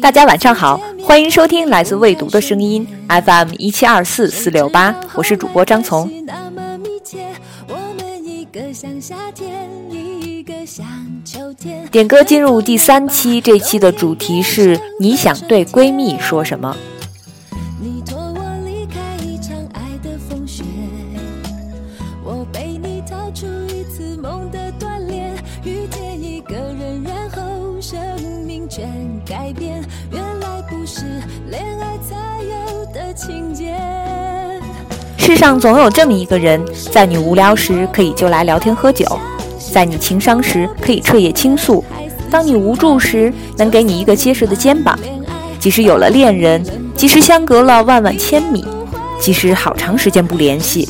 大家晚上好，欢迎收听来自未读的声音 FM 一七二四四六八，我是主播张从。点歌进入第三期，这期的主题是你想对闺蜜说什么？上总有这么一个人，在你无聊时可以就来聊天喝酒，在你情伤时可以彻夜倾诉，当你无助时能给你一个结实的肩膀。即使有了恋人，即使相隔了万万千米，即使好长时间不联系，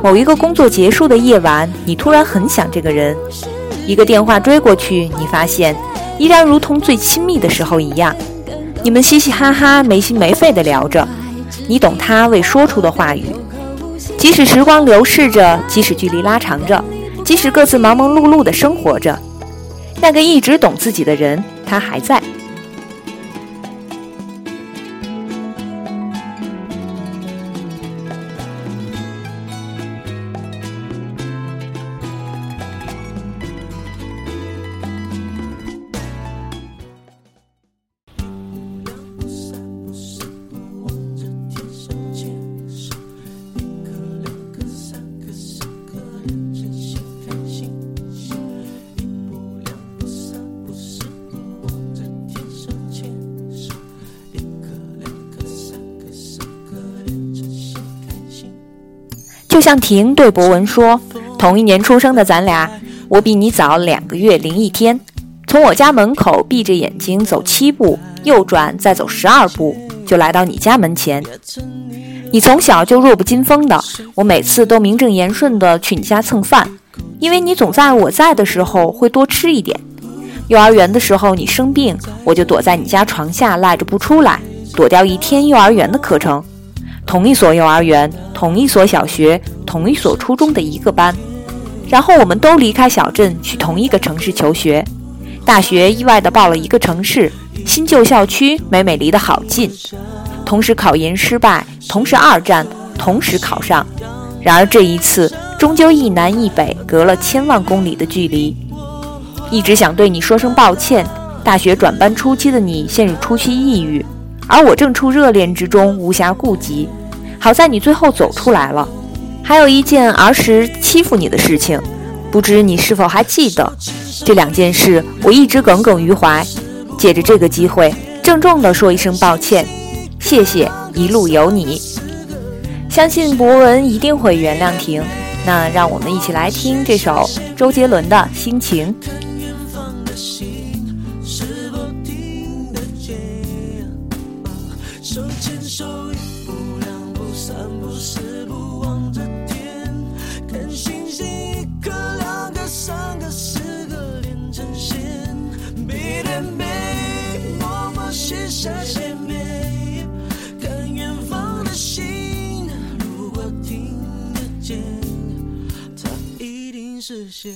某一个工作结束的夜晚，你突然很想这个人，一个电话追过去，你发现依然如同最亲密的时候一样，你们嘻嘻哈哈、没心没肺地聊着。你懂他未说出的话语，即使时光流逝着，即使距离拉长着，即使各自忙忙碌碌的生活着，那个一直懂自己的人，他还在。就像婷对博文说：“同一年出生的咱俩，我比你早两个月零一天。从我家门口闭着眼睛走七步，右转再走十二步，就来到你家门前。你从小就弱不禁风的，我每次都名正言顺的去你家蹭饭，因为你总在我在的时候会多吃一点。幼儿园的时候你生病，我就躲在你家床下赖着不出来，躲掉一天幼儿园的课程。同一所幼儿园。”同一所小学，同一所初中的一个班，然后我们都离开小镇去同一个城市求学。大学意外地报了一个城市，新旧校区每每离得好近。同时考研失败，同时二战，同时考上。然而这一次，终究一南一北，隔了千万公里的距离。一直想对你说声抱歉。大学转班初期的你陷入初期抑郁，而我正处热恋之中，无暇顾及。好在你最后走出来了，还有一件儿时欺负你的事情，不知你是否还记得？这两件事我一直耿耿于怀。借着这个机会，郑重地说一声抱歉，谢谢一路有你。相信博文一定会原谅婷。那让我们一起来听这首周杰伦的心情。视线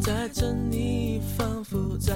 在这里仿佛在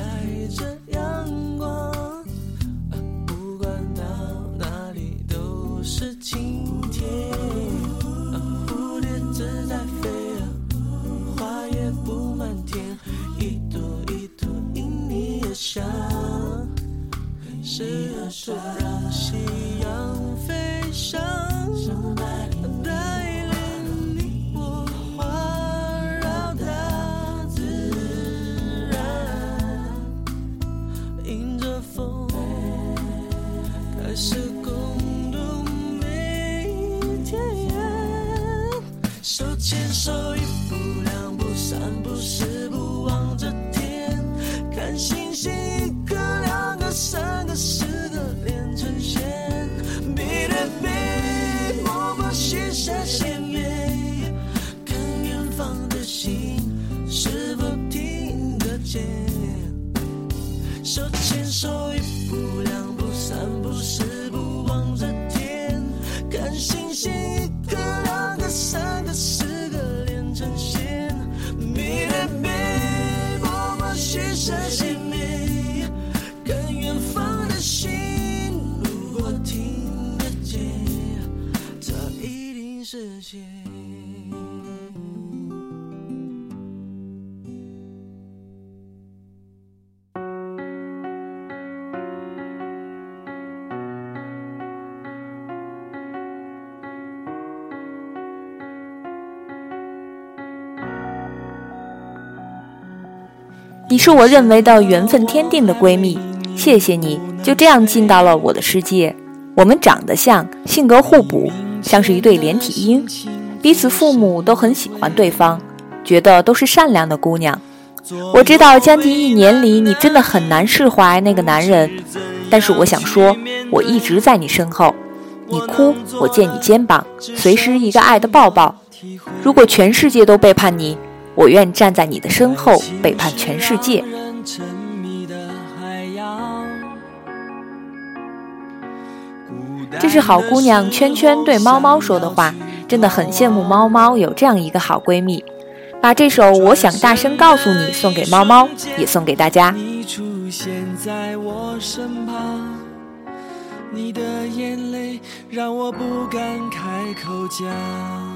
是我认为的缘分天定的闺蜜，谢谢你就这样进到了我的世界。我们长得像，性格互补，像是一对连体婴，彼此父母都很喜欢对方，觉得都是善良的姑娘。我知道将近一年里你真的很难释怀那个男人，但是我想说，我一直在你身后。你哭，我借你肩膀，随时一个爱的抱抱。如果全世界都背叛你。我愿站在你的身后，背叛全世界。这是好姑娘圈圈对猫猫说的话，真的很羡慕猫猫有这样一个好闺蜜。把这首《我想大声告诉你》送给猫猫，也送给大家。你出现在我身旁，你的眼泪让我不敢开口讲。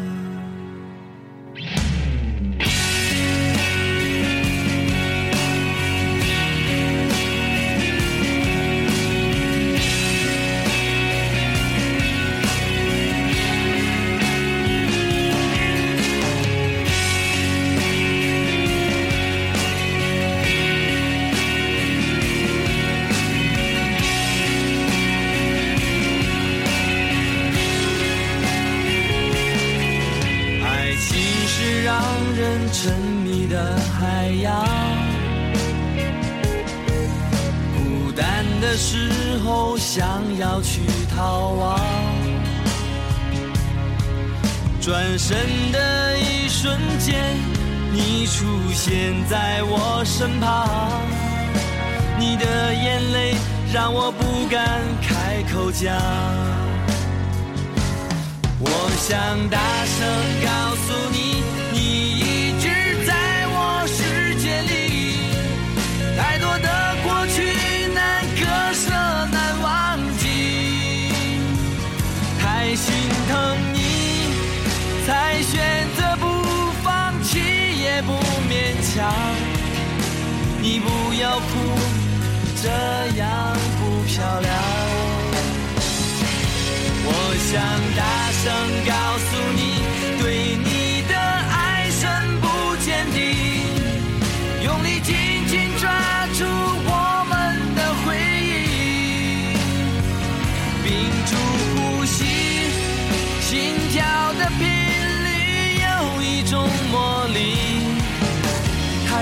逃亡，转身的一瞬间，你出现在我身旁，你的眼泪让我不敢开口讲，我想大声告诉你。你才选择不放弃也不勉强。你不要哭这样不漂亮。我想大声告诉你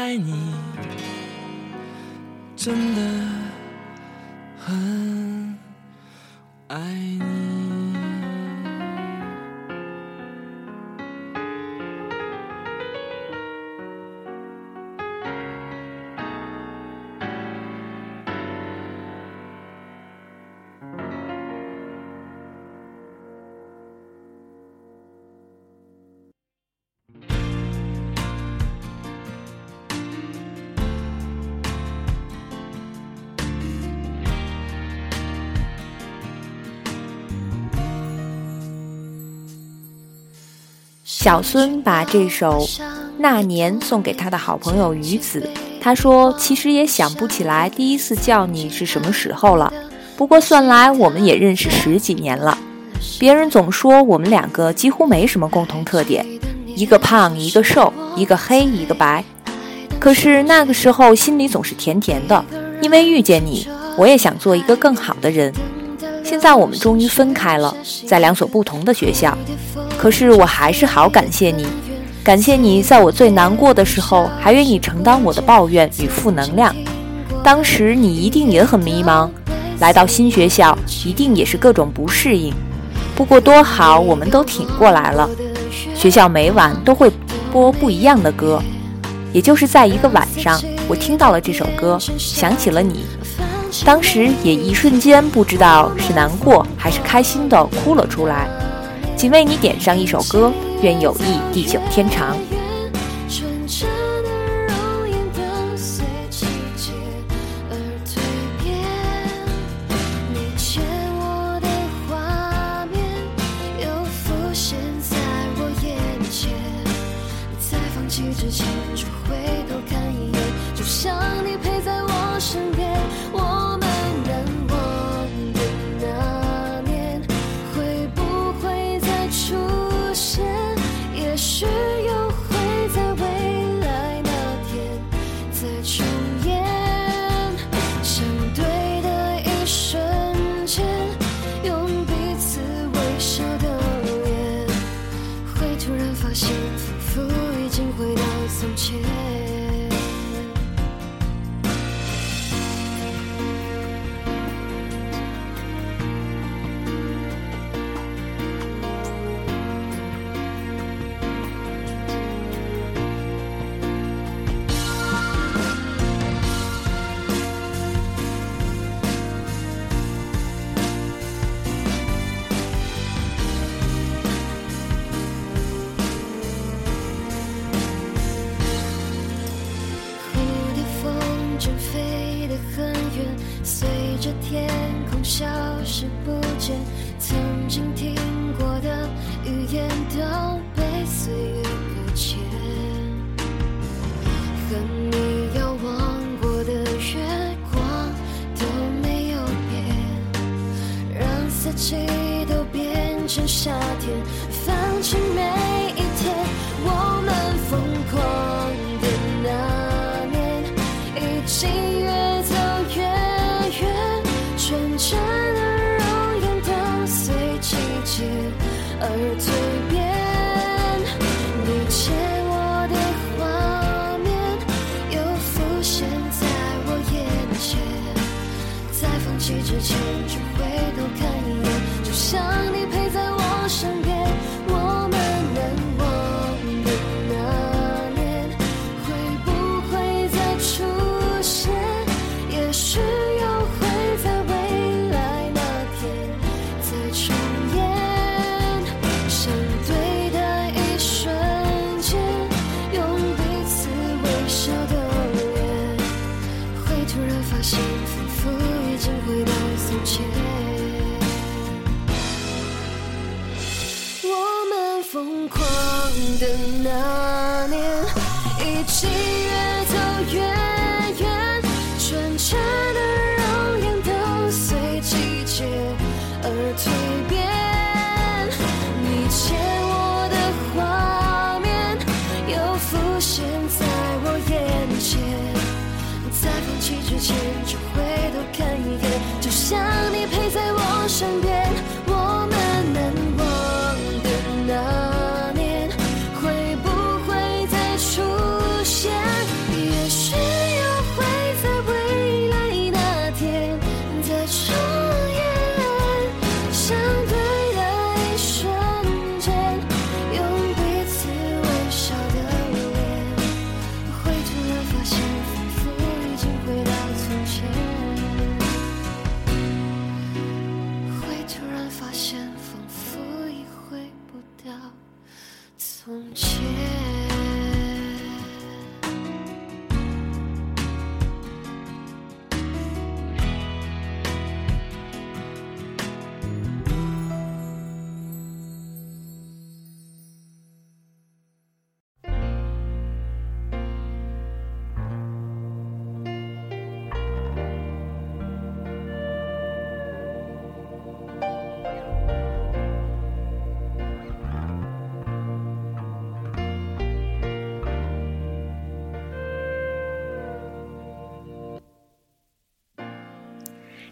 爱你，真的很爱你。小孙把这首《那年》送给他的好朋友鱼子，他说：“其实也想不起来第一次叫你是什么时候了。不过算来我们也认识十几年了。别人总说我们两个几乎没什么共同特点，一个胖一个瘦，一个黑一个白。可是那个时候心里总是甜甜的，因为遇见你，我也想做一个更好的人。现在我们终于分开了，在两所不同的学校。可是我还是好感谢你。”感谢你在我最难过的时候还愿意承担我的抱怨与负能量。当时你一定也很迷茫，来到新学校一定也是各种不适应。不过多好，我们都挺过来了。学校每晚都会播不一样的歌，也就是在一个晚上，我听到了这首歌，想起了你。当时也一瞬间不知道是难过还是开心的哭了出来。仅为你点上一首歌。愿友谊地久天长。都变成夏天。的那年，一起远。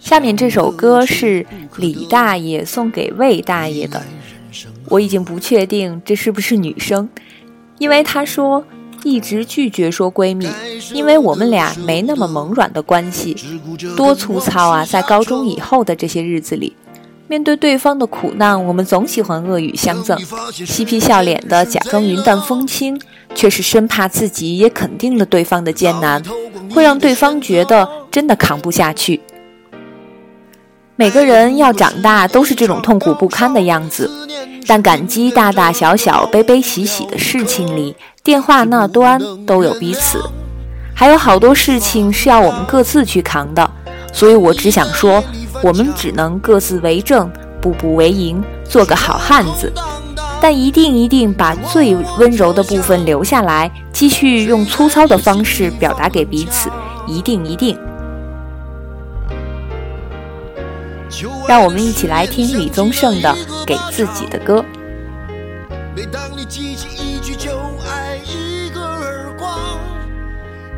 下面这首歌是李大爷送给魏大爷的，我已经不确定这是不是女生，因为他说一直拒绝说闺蜜，因为我们俩没那么萌软的关系，多粗糙啊！在高中以后的这些日子里，面对对方的苦难，我们总喜欢恶语相赠，嬉皮笑脸的假装云淡风轻，却是生怕自己也肯定了对方的艰难，会让对方觉得真的扛不下去。每个人要长大都是这种痛苦不堪的样子，但感激大大小小、悲悲喜喜的事情里，电话那端都有彼此。还有好多事情是要我们各自去扛的，所以我只想说，我们只能各自为政，步步为营，做个好汉子。但一定一定把最温柔的部分留下来，继续用粗糙的方式表达给彼此。一定一定。让我们一起来听李宗盛的《给自己的歌》。每当你记起一句就爱一个耳光，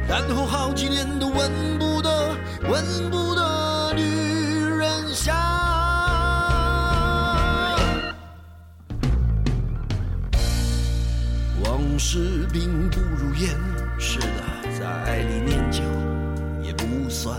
然后好几年都闻不得、闻不得女人香。往事并不如烟，是的，在爱里念旧也不算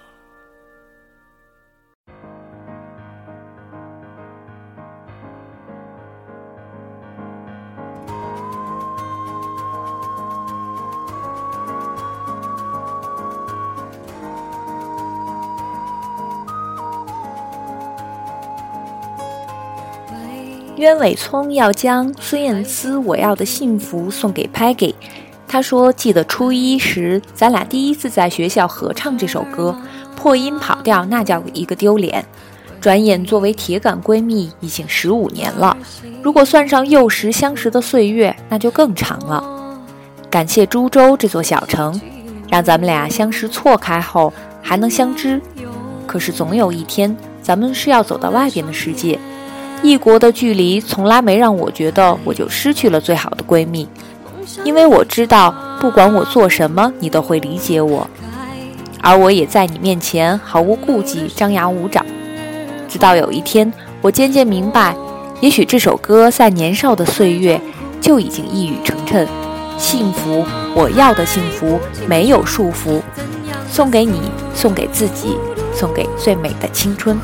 鸢尾聪要将孙燕姿《我要的幸福》送给 Peggy，他说：“记得初一时，咱俩第一次在学校合唱这首歌，破音跑调，那叫一个丢脸。转眼作为铁杆闺蜜，已经十五年了。如果算上幼时相识的岁月，那就更长了。感谢株洲这座小城，让咱们俩相识错开后还能相知。可是总有一天，咱们是要走到外边的世界。”异国的距离从来没让我觉得我就失去了最好的闺蜜，因为我知道，不管我做什么，你都会理解我，而我也在你面前毫无顾忌，张牙舞爪。直到有一天，我渐渐明白，也许这首歌在年少的岁月就已经一语成谶：幸福，我要的幸福，没有束缚，送给你，送给自己，送给最美的青春。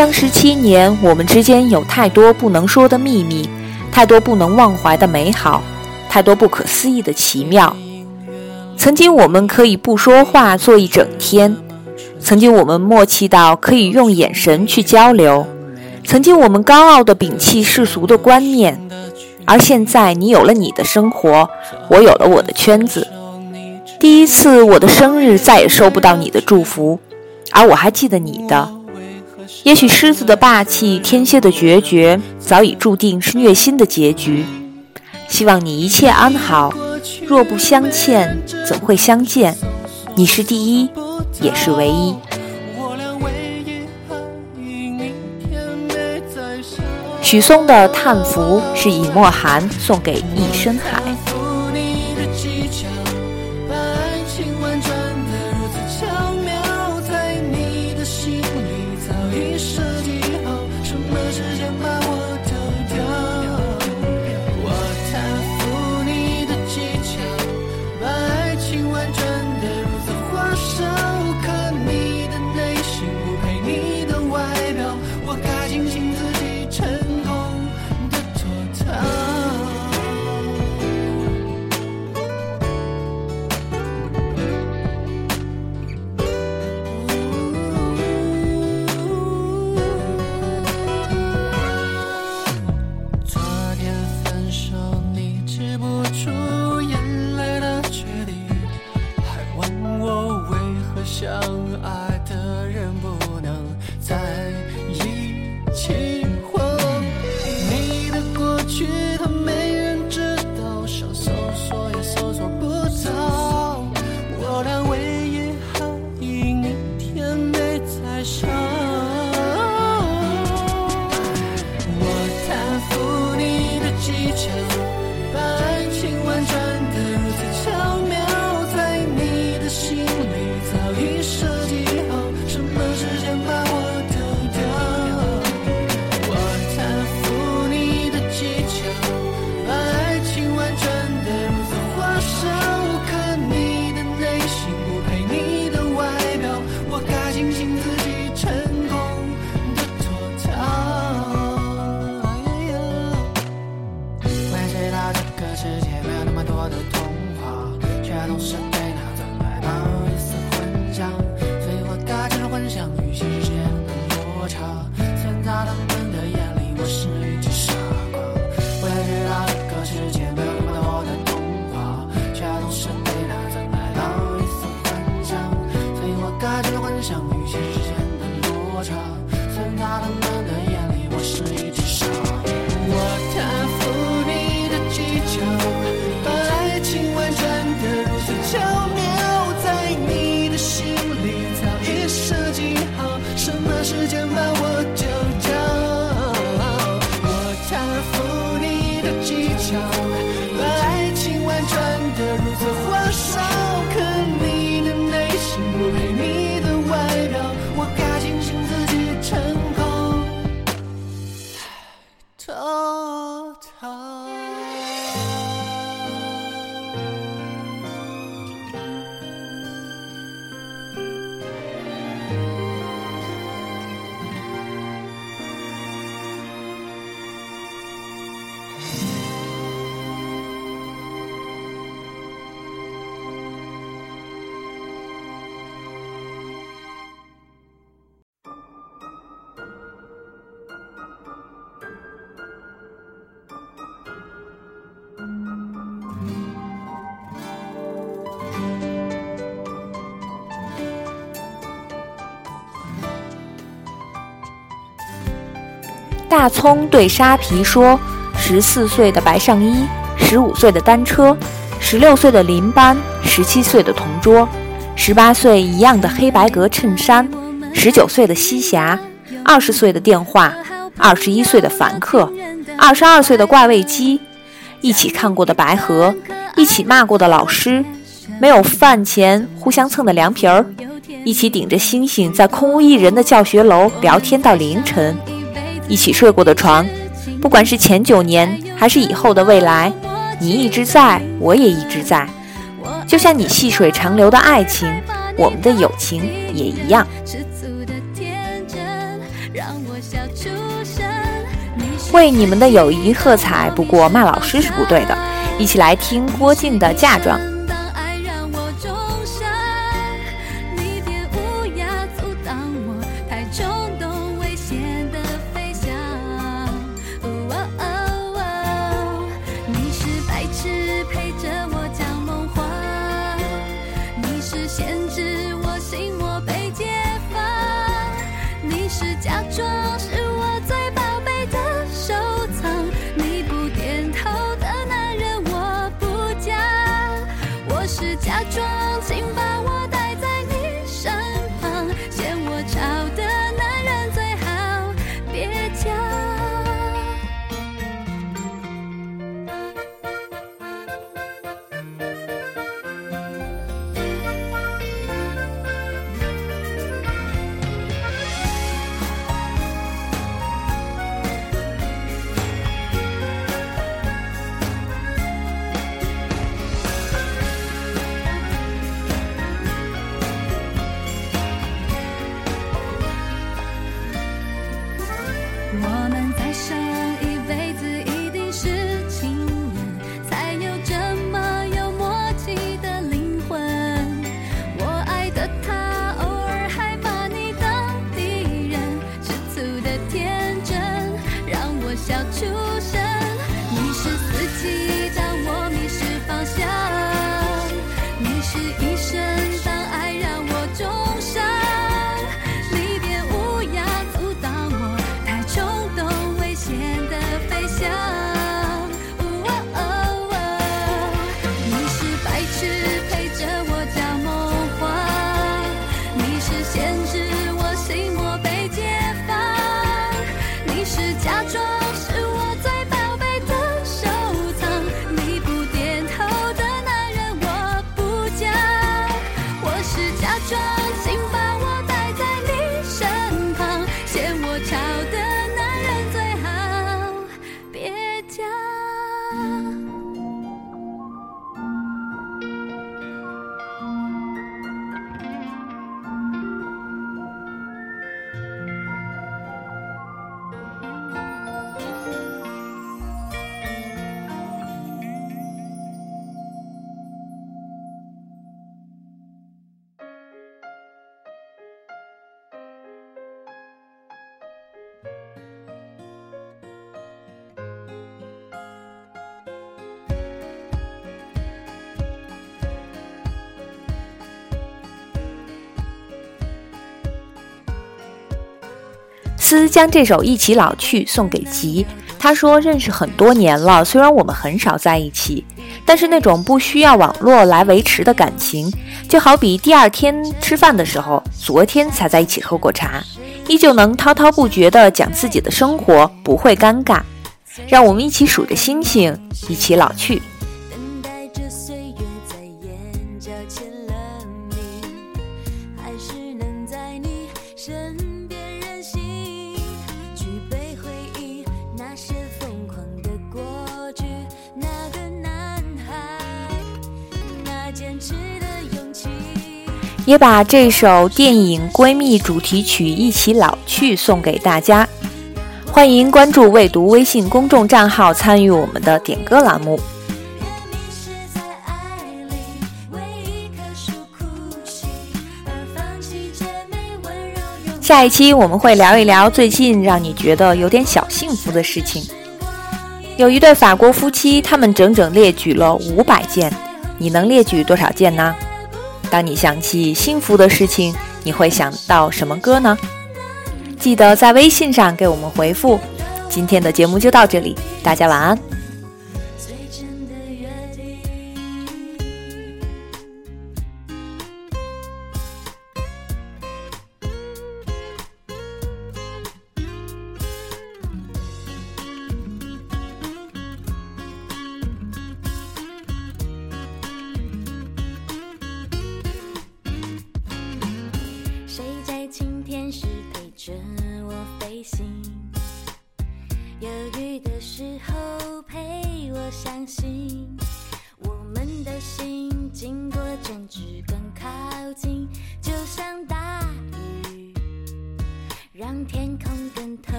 相识七年，我们之间有太多不能说的秘密，太多不能忘怀的美好，太多不可思议的奇妙。曾经我们可以不说话坐一整天，曾经我们默契到可以用眼神去交流，曾经我们高傲的摒弃世俗的观念，而现在你有了你的生活，我有了我的圈子。第一次我的生日再也收不到你的祝福，而我还记得你的。也许狮子的霸气，天蝎的决绝，早已注定是虐心的结局。希望你一切安好。若不相欠，怎会相见？你是第一，也是唯一。许嵩的《叹服》是尹墨寒送给易深海。大葱对沙皮说：十四岁的白上衣，十五岁的单车，十六岁的邻班，十七岁的同桌，十八岁一样的黑白格衬衫，十九岁的西霞，二十岁的电话，二十一岁的凡客，二十二岁的怪味鸡。一起看过的白河，一起骂过的老师，没有饭钱，互相蹭的凉皮儿，一起顶着星星，在空无一人的教学楼聊天到凌晨。一起睡过的床，不管是前九年还是以后的未来，你一直在，我也一直在，就像你细水长流的爱情，我们的友情也一样。为你们的友谊喝彩，不过骂老师是不对的，一起来听郭靖的嫁妆。思将这首《一起老去》送给吉。他说：“认识很多年了，虽然我们很少在一起，但是那种不需要网络来维持的感情，就好比第二天吃饭的时候，昨天才在一起喝过茶，依旧能滔滔不绝地讲自己的生活，不会尴尬。让我们一起数着星星，一起老去。”也把这首电影《闺蜜》主题曲《一起老去》送给大家。欢迎关注“未读”微信公众账号，参与我们的点歌栏目。下一期我们会聊一聊最近让你觉得有点小幸福的事情。有一对法国夫妻，他们整整列举了五百件，你能列举多少件呢？当你想起幸福的事情，你会想到什么歌呢？记得在微信上给我们回复。今天的节目就到这里，大家晚安。